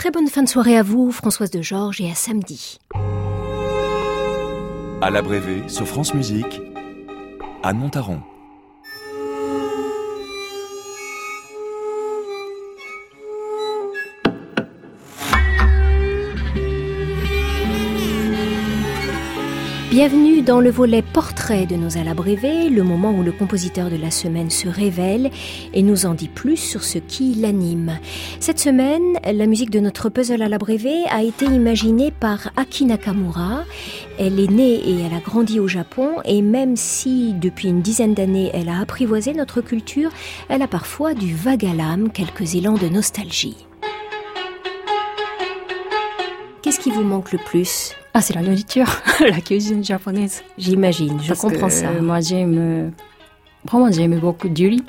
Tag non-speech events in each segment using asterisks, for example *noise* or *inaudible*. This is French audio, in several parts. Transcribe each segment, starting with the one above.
Très bonne fin de soirée à vous, Françoise de Georges, et à samedi. À l'abrévé sur France Musique, Anne Montaron. Bienvenue dans le volet portrait de nos Alabrévé, le moment où le compositeur de la semaine se révèle et nous en dit plus sur ce qui l'anime. Cette semaine, la musique de notre puzzle Alabrévé a été imaginée par Aki Nakamura. Elle est née et elle a grandi au Japon et même si depuis une dizaine d'années elle a apprivoisé notre culture, elle a parfois du vague à l'âme quelques élans de nostalgie. Qu'est-ce qui vous manque le plus? Ah, c'est la nourriture, *laughs* la cuisine japonaise. J'imagine, je Parce comprends que, ça. euh, moi, j'aime. Vraiment, j'aime beaucoup du riz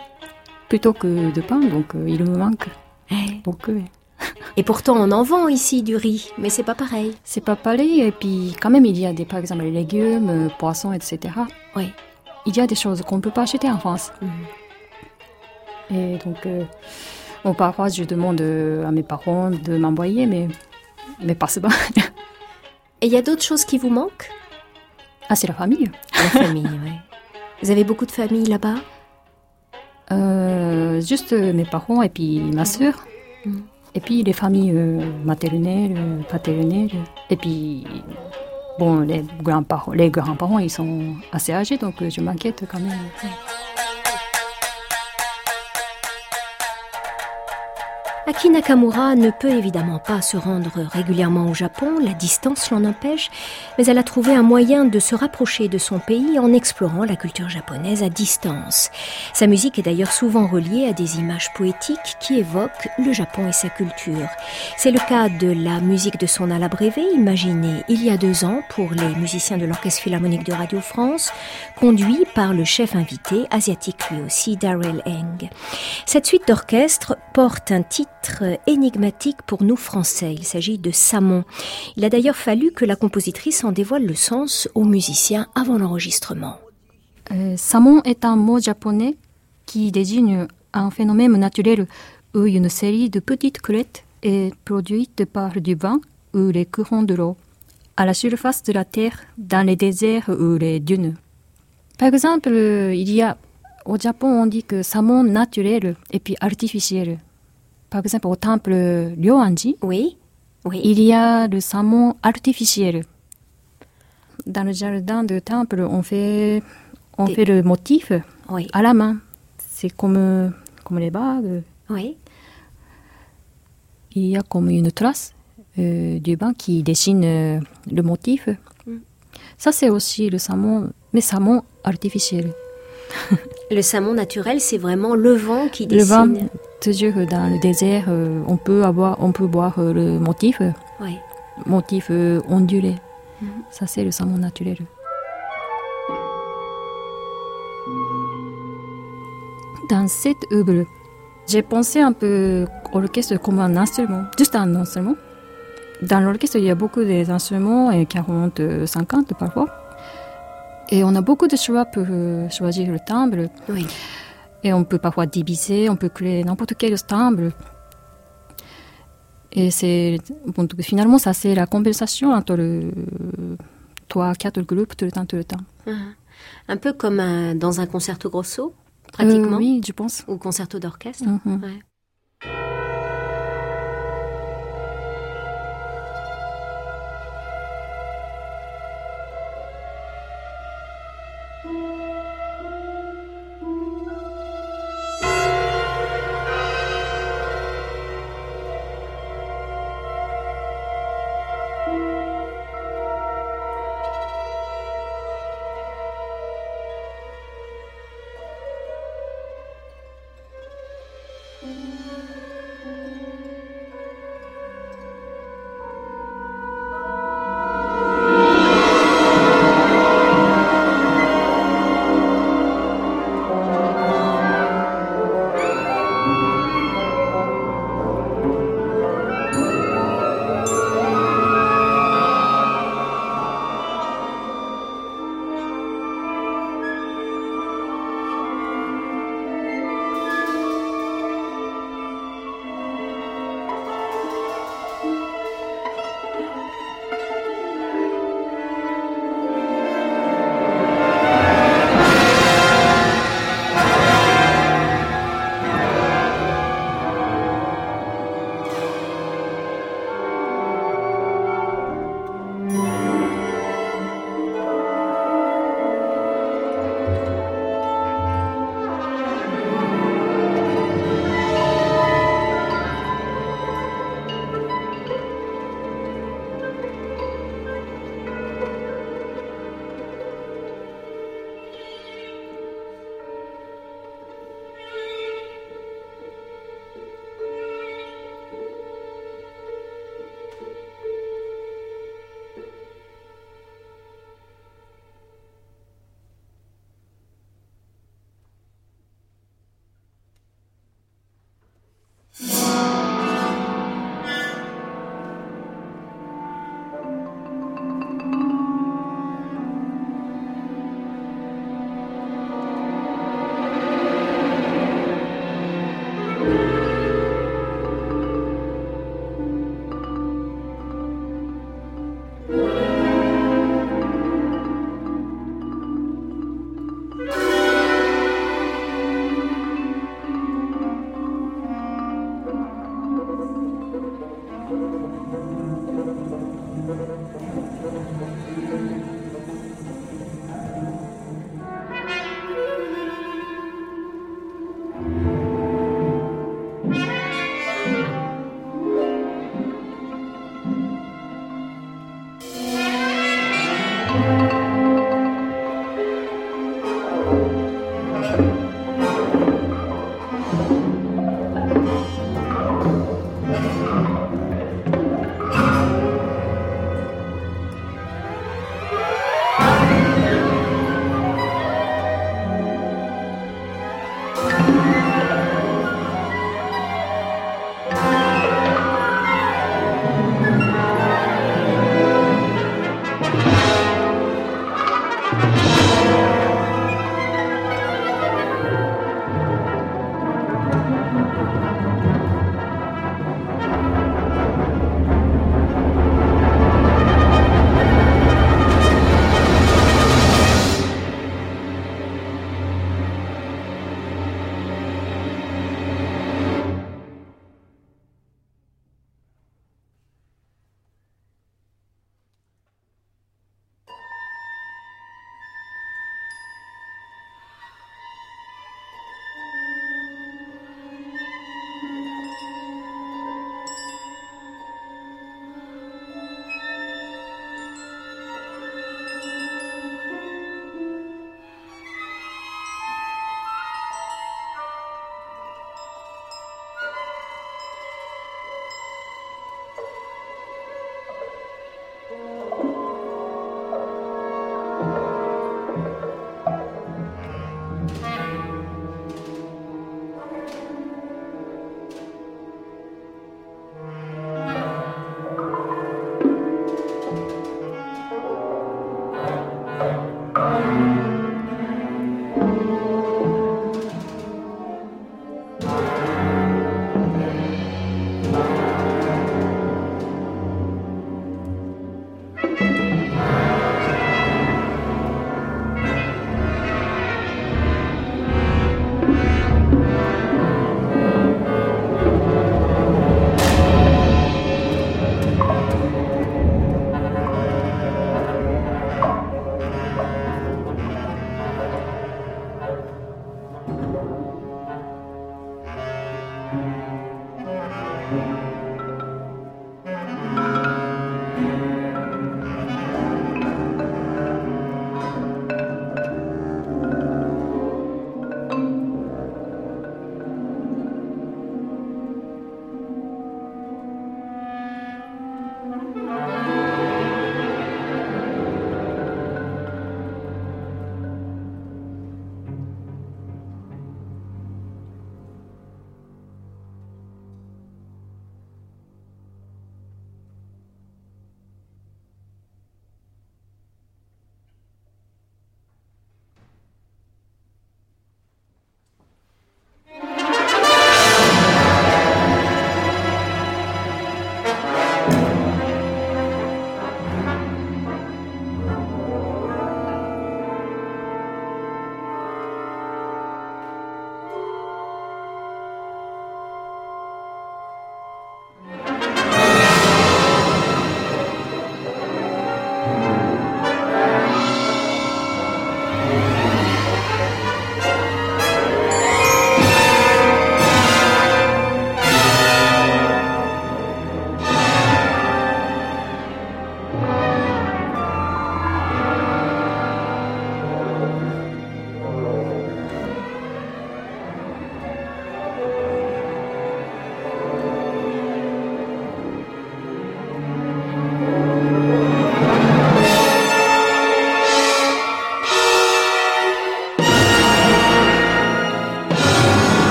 plutôt que de pain, donc euh, il me manque. Eh, Donc, euh, *laughs* Et pourtant, on en vend ici du riz, mais c'est pas pareil. c'est pas pareil. Et puis, quand même, il y a des, par exemple, les légumes, euh, poissons, etc. Oui. Il y a des choses qu'on ne peut pas acheter en France. Mhm. Et donc, euh, bon, parfois, je demande à mes parents de m'envoyer, mais, mais pas. Et il y a d'autres choses qui vous manquent? Ah, c'est la famille. La famille, oui. Vous avez beaucoup de familles là-bas? Euh, juste euh, mes parents et puis ma sœur. Mhm. Et puis les familles euh, maternelles, paternelles. Et puis, bon, les grands-parents, les grands-parents, ils sont assez âgés, donc je m'inquiète quand même. Aki Nakamura ne peut évidemment pas se rendre régulièrement au Japon, la distance l'en empêche, mais elle a trouvé un moyen de se rapprocher de son pays en explorant la culture japonaise à distance. Sa musique est d'ailleurs souvent reliée à des images poétiques qui évoquent le Japon et sa culture. C'est le cas de la musique de son alabrévé, imaginée il y a deux ans pour les musiciens de l'Orchestre Philharmonique de Radio France, conduit par le chef invité, asiatique lui aussi, Darrell Eng. Cette suite d'orchestre porte un titre énigmatique pour nous Français. Il s'agit de Samon. Il a d'ailleurs fallu que la compositrice en dévoile le sens aux musiciens avant l'enregistrement. Euh, Samon est un mot japonais qui désigne un phénomène naturel où une série de petites crêtes est produite par du vent ou les courants de l'eau à la surface de la terre, dans les déserts ou les dunes. Par exemple, il y a au Japon, on dit que Samon naturel et puis artificiel. Par exemple, au temple Ryoanji, Oui Oui. il y a le Samon artificiel. Dans le jardin du temple, on fait, on Des- fait le motif Oui. à la main. C'est comme, comme les bagues. Oui. Il y a comme une trace euh, du bain qui dessine euh, le motif. Mm. Ça, c'est aussi le Samon, mais Samon artificiel. *laughs* Le Samon naturel, c'est vraiment le vent qui Le dessine. vent, toujours dans le désert, euh, on peut avoir, on peut voir euh, le motif, euh, Oui. motif euh, ondulé. Mhm. Ça, c'est le Samon naturel. Dans cette œuvre, j'ai pensé un peu à l'orchestre comme un instrument, juste un instrument. Dans l'orchestre, il y a beaucoup d'instruments, et 40, euh, 50 parfois. Et on a beaucoup de choix pour euh, choisir le timbre. Oui. Et on peut parfois diviser, on peut créer n'importe quel timbre. Et c'est bon, donc finalement ça c'est la compensation entre le trois quatre groupes tout le temps tout le temps. Ah. Un peu comme un- dans un concerto grosso, pratiquement, Euh, oui, je pense. ou concerto d'orchestre. Mhm. Ouais.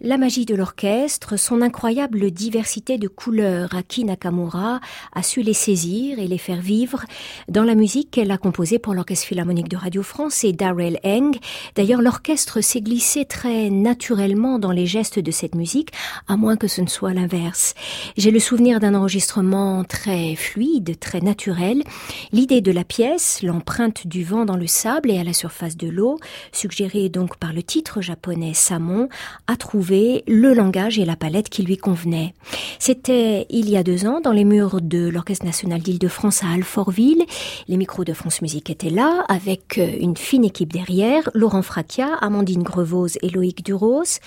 La magie de l'orchestre, son incroyable diversité de couleurs, Aki Nakamura a su les saisir et les faire vivre dans la musique qu'elle a composée pour l'Orchestre Philharmonique de Radio France et Darrell Eng. D'ailleurs, l'orchestre s'est glissé très naturellement dans les gestes de cette musique, à moins que ce ne soit l'inverse. J'ai le souvenir d'un enregistrement très fluide, très naturel. L'idée de la pièce, l'empreinte du vent dans le sable et à la surface de l'eau, suggérée donc par le titre japonais Samon, a trouvé le langage et la palette qui lui convenaient. C'était il y a deux ans dans les murs de l'Orchestre national d'Île-de-France à Alfortville. Les micros de France Musique étaient là avec euh, une fine équipe derrière, Laurent Fracchia, Amandine Grevose et Loïc Duros.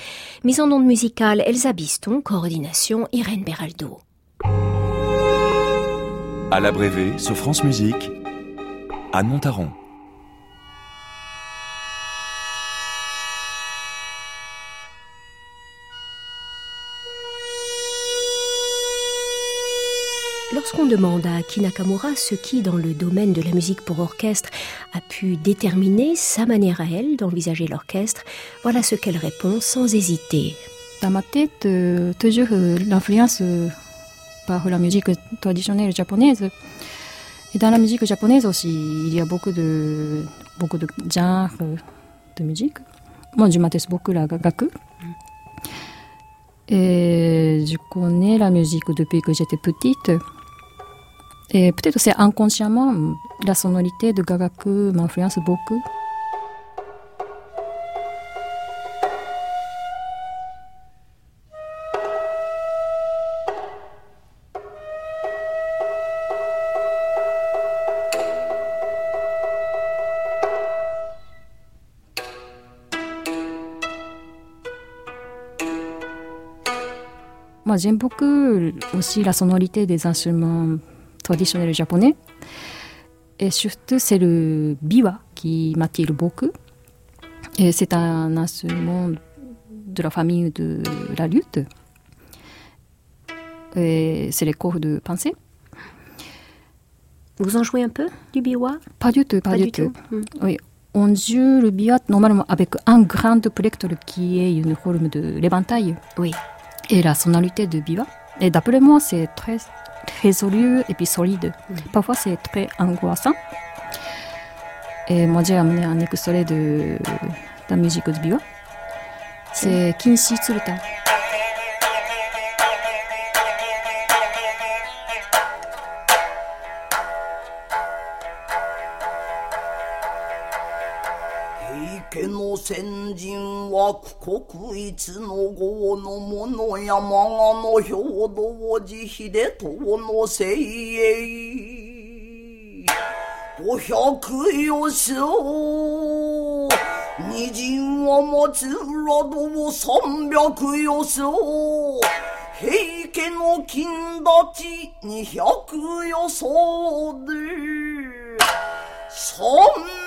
Mise en onde musicale Elsa Biston, coordination Irène Beraldo. À l'abrévé sur France Musique, Anne Montaron. Lorsqu'on demande à Kinakamura ce qui, dans le domaine de la musique pour orchestre, a pu déterminer sa manière à elle d'envisager l'orchestre, voilà ce qu'elle répond sans hésiter. Dans ma tête, euh, toujours euh, l'influence euh, par la musique traditionnelle japonaise. Et dans la musique japonaise aussi, il y a beaucoup de, beaucoup de genres de musique. Moi, je m'intéresse beaucoup à la gaku. Et je connais la musique depuis que j'étais petite. Et peut-être c'est inconsciemment, la sonorité de Gagaku m'influence beaucoup. Moi, j'aime beaucoup aussi la sonorité des instruments traditionnel japonais. Et surtout, c'est le biwa qui m'attire beaucoup. Et c'est un instrument de la famille de la lutte. C'est les corps de pensée. Vous en jouez un peu du biwa? Pas du tout, pas, du, tout. Hmm. Oui, on joue le biwa normalement avec un grand plectre qui est une forme de l'éventail. Oui. Et la sonorité de biwa. Et d'après moi, c'est très résolu et puis solide. Parfois, c'est très angoissant. Et moi, j'ai amené un extrait de, la musique de Biwa. C'est Kinshi Tsuruta. は苦国一の豪の者山賀の兵道慈悲で遠のせいえ五百よしょ二人は松浦道三百よしょ平家の金立ち二百よそうで三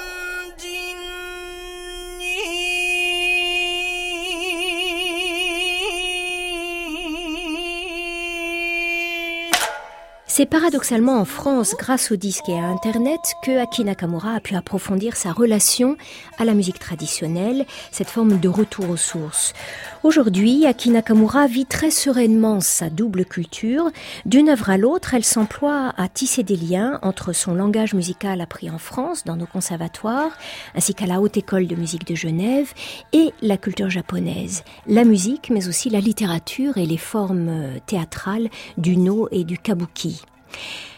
C'est paradoxalement en France, grâce au disque et à Internet, que Aki Nakamura a pu approfondir sa relation à la musique traditionnelle, cette forme de retour aux sources. Aujourd'hui, Aki Nakamura vit très sereinement sa double culture. D'une œuvre à l'autre, elle s'emploie à tisser des liens entre son langage musical appris en France, dans nos conservatoires, ainsi qu'à la Haute École de musique de Genève, et la culture japonaise, la musique, mais aussi la littérature et les formes théâtrales du no et du kabuki.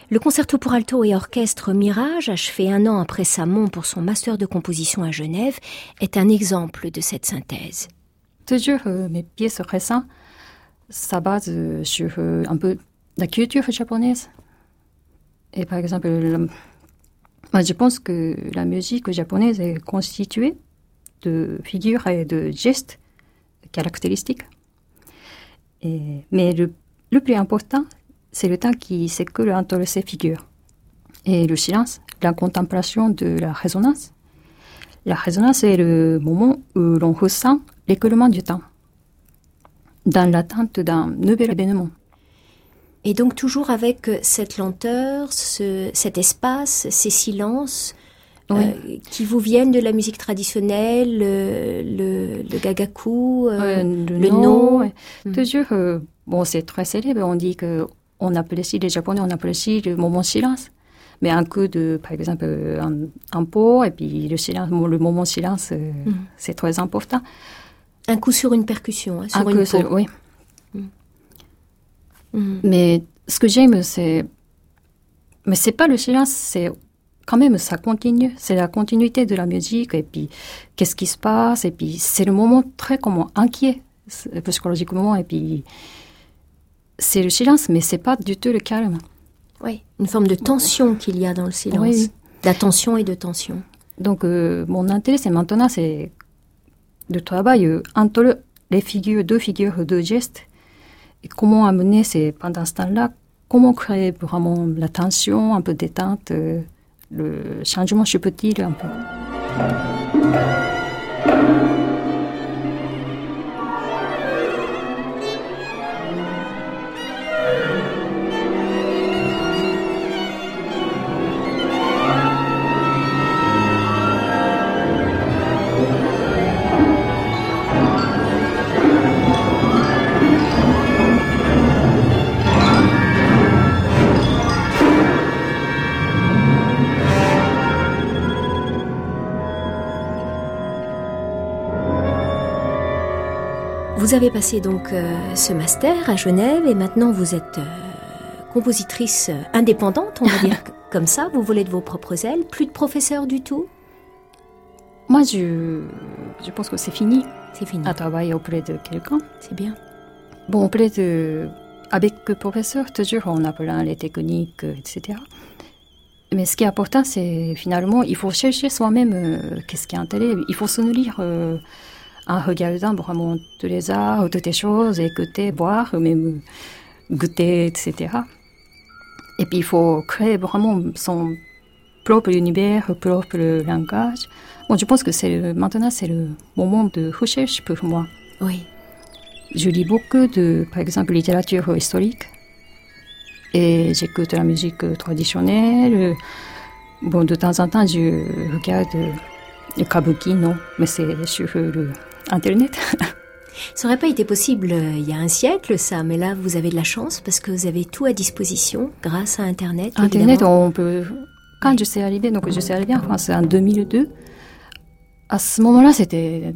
Le concerto pour alto et orchestre Mirage, achevé un an après Samon pour son master de composition à Genève, est un exemple de cette synthèse. Toujours euh, mes pièces récentes ça base euh, sur euh, un peu la culture japonaise. Et par exemple, je pense que la musique japonaise est constituée de figures et de gestes caractéristiques. Mais le plus important, c'est le temps qui s'écoule entre ces figures. Et le silence, la contemplation de la résonance. La résonance est le moment où l'on ressent l'écoulement du temps, dans l'attente d'un nouvel événement. Et donc toujours avec cette lenteur, cet espace, ces silences, Oui. euh, qui vous viennent de la musique traditionnelle, le, le, le gagaku, euh, le no, no. ouais. Mm. Toujours, euh, bon, c'est très célèbre. On dit que on apprécie, les Japonais, on apprécie le moment silence. Mais un coup de, par exemple, euh, un, un pot, et puis le silence, le moment silence, euh, Mm. c'est très important. un coup sur une percussion, hein, sur un une coup, peau. oui. Mhm. Mais ce que j'aime, c'est. Mais c'est pas le silence, c'est quand même, ça continue. C'est la continuité de la musique, et puis qu'est-ce qui se passe, et puis c'est le moment très comment, inquiet, psychologiquement, et puis c'est le silence, mais c'est pas du tout le calme. Oui, une forme de tension qu'il y a dans le silence. Oui. D'attention et de tension. Donc, euh, mon intérêt, c'est maintenant, c'est de travailler entre les figures, deux figures, deux gestes, et comment amener ces, pendant ce temps-là, comment créer vraiment la tension, un peu détente, euh, le changement subtil un peu. Vous avez passé donc euh, ce master à Genève et maintenant vous êtes euh, compositrice euh, indépendante, on va dire *laughs* comme ça. Vous volez de vos propres ailes. Plus de professeur du tout? Moi, je, je pense que c'est fini C'est fini. à travailler auprès de quelqu'un. C'est bien. Bon, auprès de, avec le professeur, toujours en appelant les techniques, etc. Mais ce qui est important, c'est finalement, il faut chercher soi-même euh, qu'est-ce qui est intéressant. Il faut se nourrir euh, en regardant vraiment tous les arts, toutes les choses, écouter, boire, même goûter, etc. Et puis, il faut créer vraiment son propre univers, propre langage. Bon, je pense que c'est maintenant, c'est le moment de recherche pour moi. Oui. Je lis beaucoup de, par exemple, littérature historique. Et j'écoute la musique traditionnelle. Bon, de temps en temps, je regarde le kabuki, non, mais c'est sur le Internet. Ça n'aurait pas été possible euh, il y a un siècle, ça, mais là, vous avez de la chance parce que vous avez tout à disposition grâce à Internet. Internet, évidemment. on peut. Quand je suis arrivée, donc je suis arrivée en France en 2002. À ce moment-là, c'était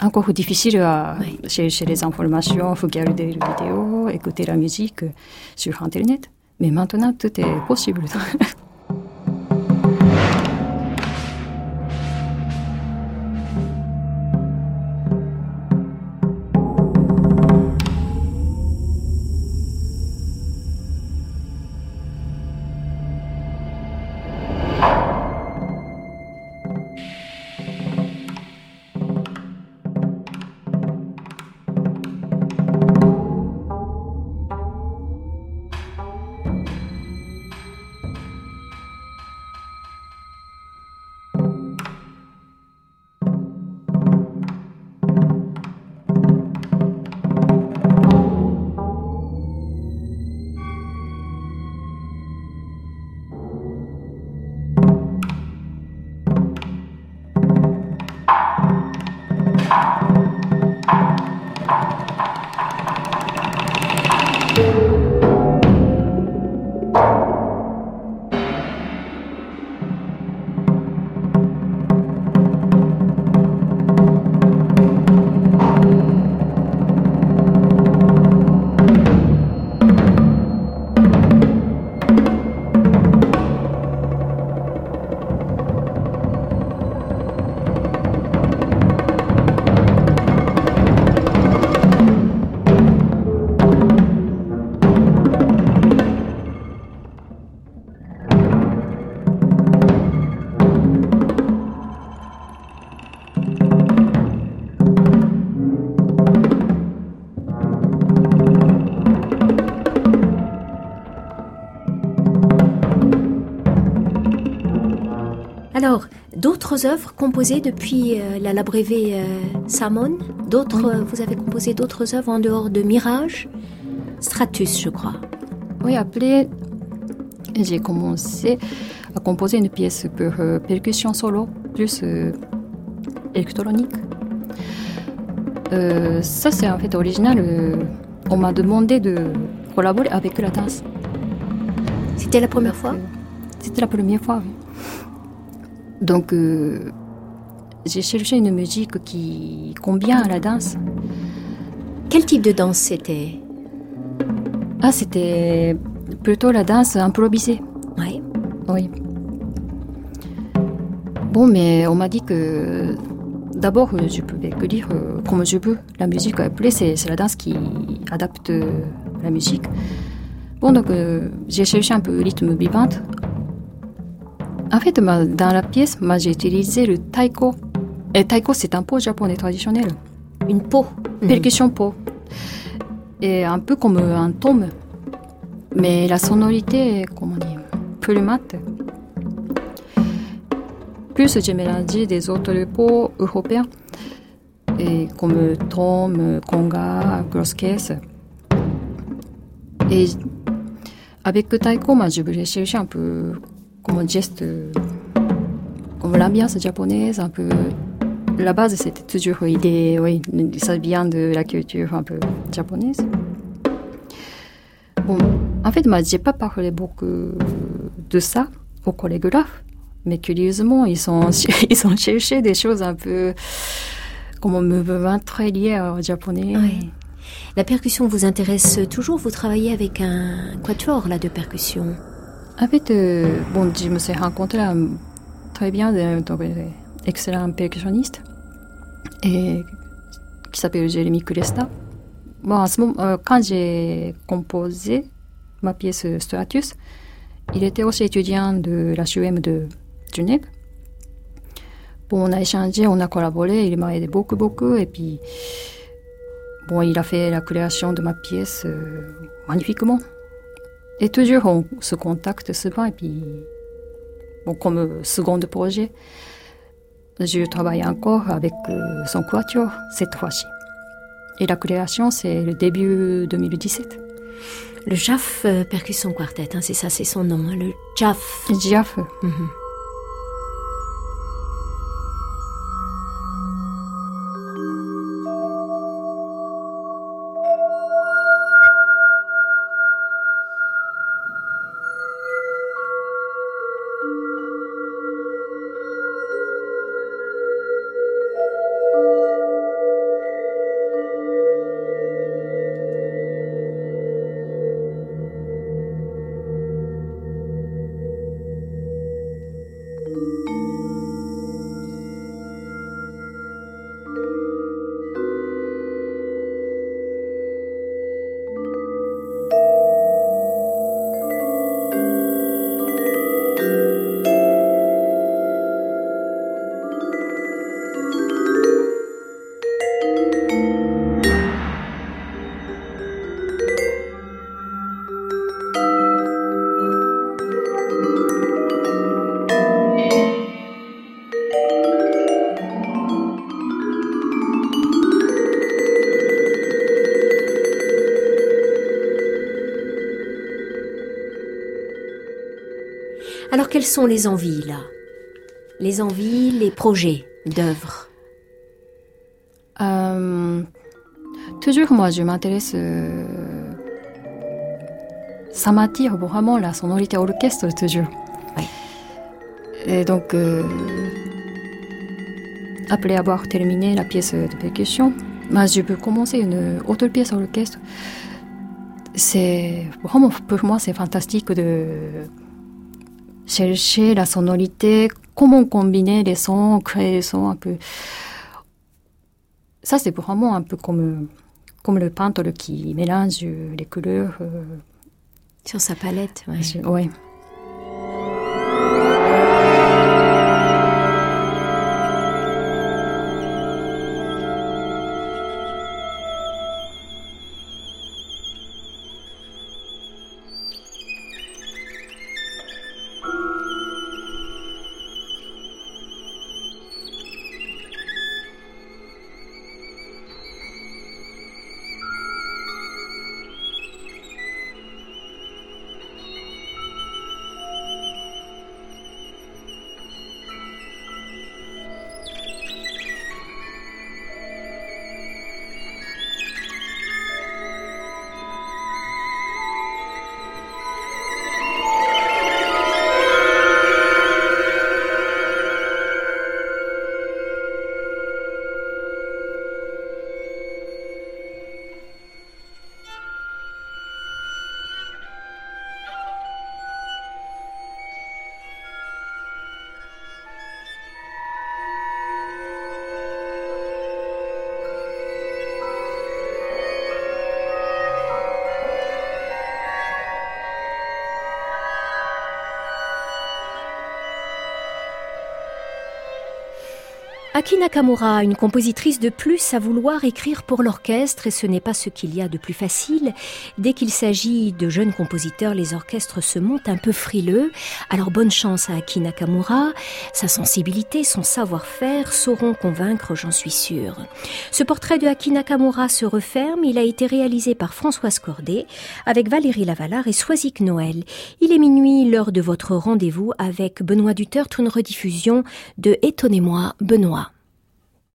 encore difficile à Oui. chercher les informations, regarder les vidéos, écouter la musique sur Internet. Mais maintenant, tout est possible. *laughs* Alors, d'autres œuvres composées depuis euh, la Labrévé euh, Samon D'autres, euh, vous avez composé d'autres œuvres en dehors de Mirage? Stratus, je crois. Oui, après, j'ai commencé a composé une pièce pour euh, percussion solo, plus électronique. Ça, c'est en fait original. on m'a demandé de collaborer avec la danse. C'était la première fois? C'était la première fois, oui. Donc, euh, j'ai cherché une musique qui convient à la danse. Quel type de danse c'était? Ah, c'était plutôt la danse improvisée. Ouais. Oui. Bon, mais on m'a dit que d'abord, euh, je pouvais que dire euh, comme je veux. La musique, après, c'est c'est la danse qui adapte la musique. Bon, donc, euh, j'ai cherché un peu le rythme vivant. En fait, dans la pièce, moi, j'ai utilisé le taiko. Et taiko, c'est un pot japonais traditionnel. Une peau. Percussion pot. Et un peu comme un tome. Mais la sonorité est, comment dire, plus mate. Plus j'ai mélangé des autres pots européens. Et comme tome, conga, grosse caisse. Et avec le taiko, moi, je voulais chercher un peu comme un geste, euh, comme l'ambiance japonaise, un peu la base, c'était toujours l'idée, oui, ça vient de la culture un peu japonaise. Bon, en fait, moi, j'ai pas parlé beaucoup de ça aux chorégraphes, mais curieusement, ils sont, *laughs* ils ont cherché des choses un peu comme un mouvement très lié au japonais. Oui. La percussion vous intéresse toujours? Vous travaillez avec un quatuor là de percussion? En fait, euh, bon, je me suis rencontré très bien donc, euh, excellent percussionniste et qui s'appelle Jérémy Cresta. Bon, à ce moment, euh, quand j'ai composé ma pièce Stratus, il était aussi étudiant de la de Genève. Bon, on a échangé, on a collaboré, il m'a aidé beaucoup, beaucoup, et puis, bon, il a fait la création de ma pièce euh, magnifiquement. Et toujours, on se contacte souvent, et puis, bon, comme second projet, je travaille encore avec euh, son quatuor cette fois-ci. Et la création, c'est le début 2017. Le JAF euh, Percussion Quartet, hein, c'est ça, c'est son nom, hein, le JAF. JAF, Mhm. Quelles sont les envies là? Les envies, les projets d'œuvres? Euh, toujours, moi, je m'intéresse. euh, ça m'attire vraiment la sonorité orchestre, toujours. Oui. Et donc, euh, après avoir terminé la pièce de percussion, moi, je peux commencer une autre pièce orchestre. C'est vraiment pour moi, c'est fantastique de chercher la sonorité, comment combiner les sons, créer les sons un peu. Ça, c'est vraiment un peu comme, comme le peintre qui mélange les couleurs. euh, sur sa palette je- ouais. Aki Nakamura, une compositrice de plus à vouloir écrire pour l'orchestre, et ce n'est pas ce qu'il y a de plus facile. Dès qu'il s'agit de jeunes compositeurs, les orchestres se montent un peu frileux. Alors bonne chance à Aki Nakamura. Sa sensibilité, son savoir-faire sauront convaincre, j'en suis sûre. Ce portrait de Aki Nakamura se referme. Il a été réalisé par Françoise Cordet avec Valérie Lavalard et Soisic Noël. Il est minuit, l'heure de votre rendez-vous avec Benoît Duterte, une rediffusion de Étonnez-moi, Benoît.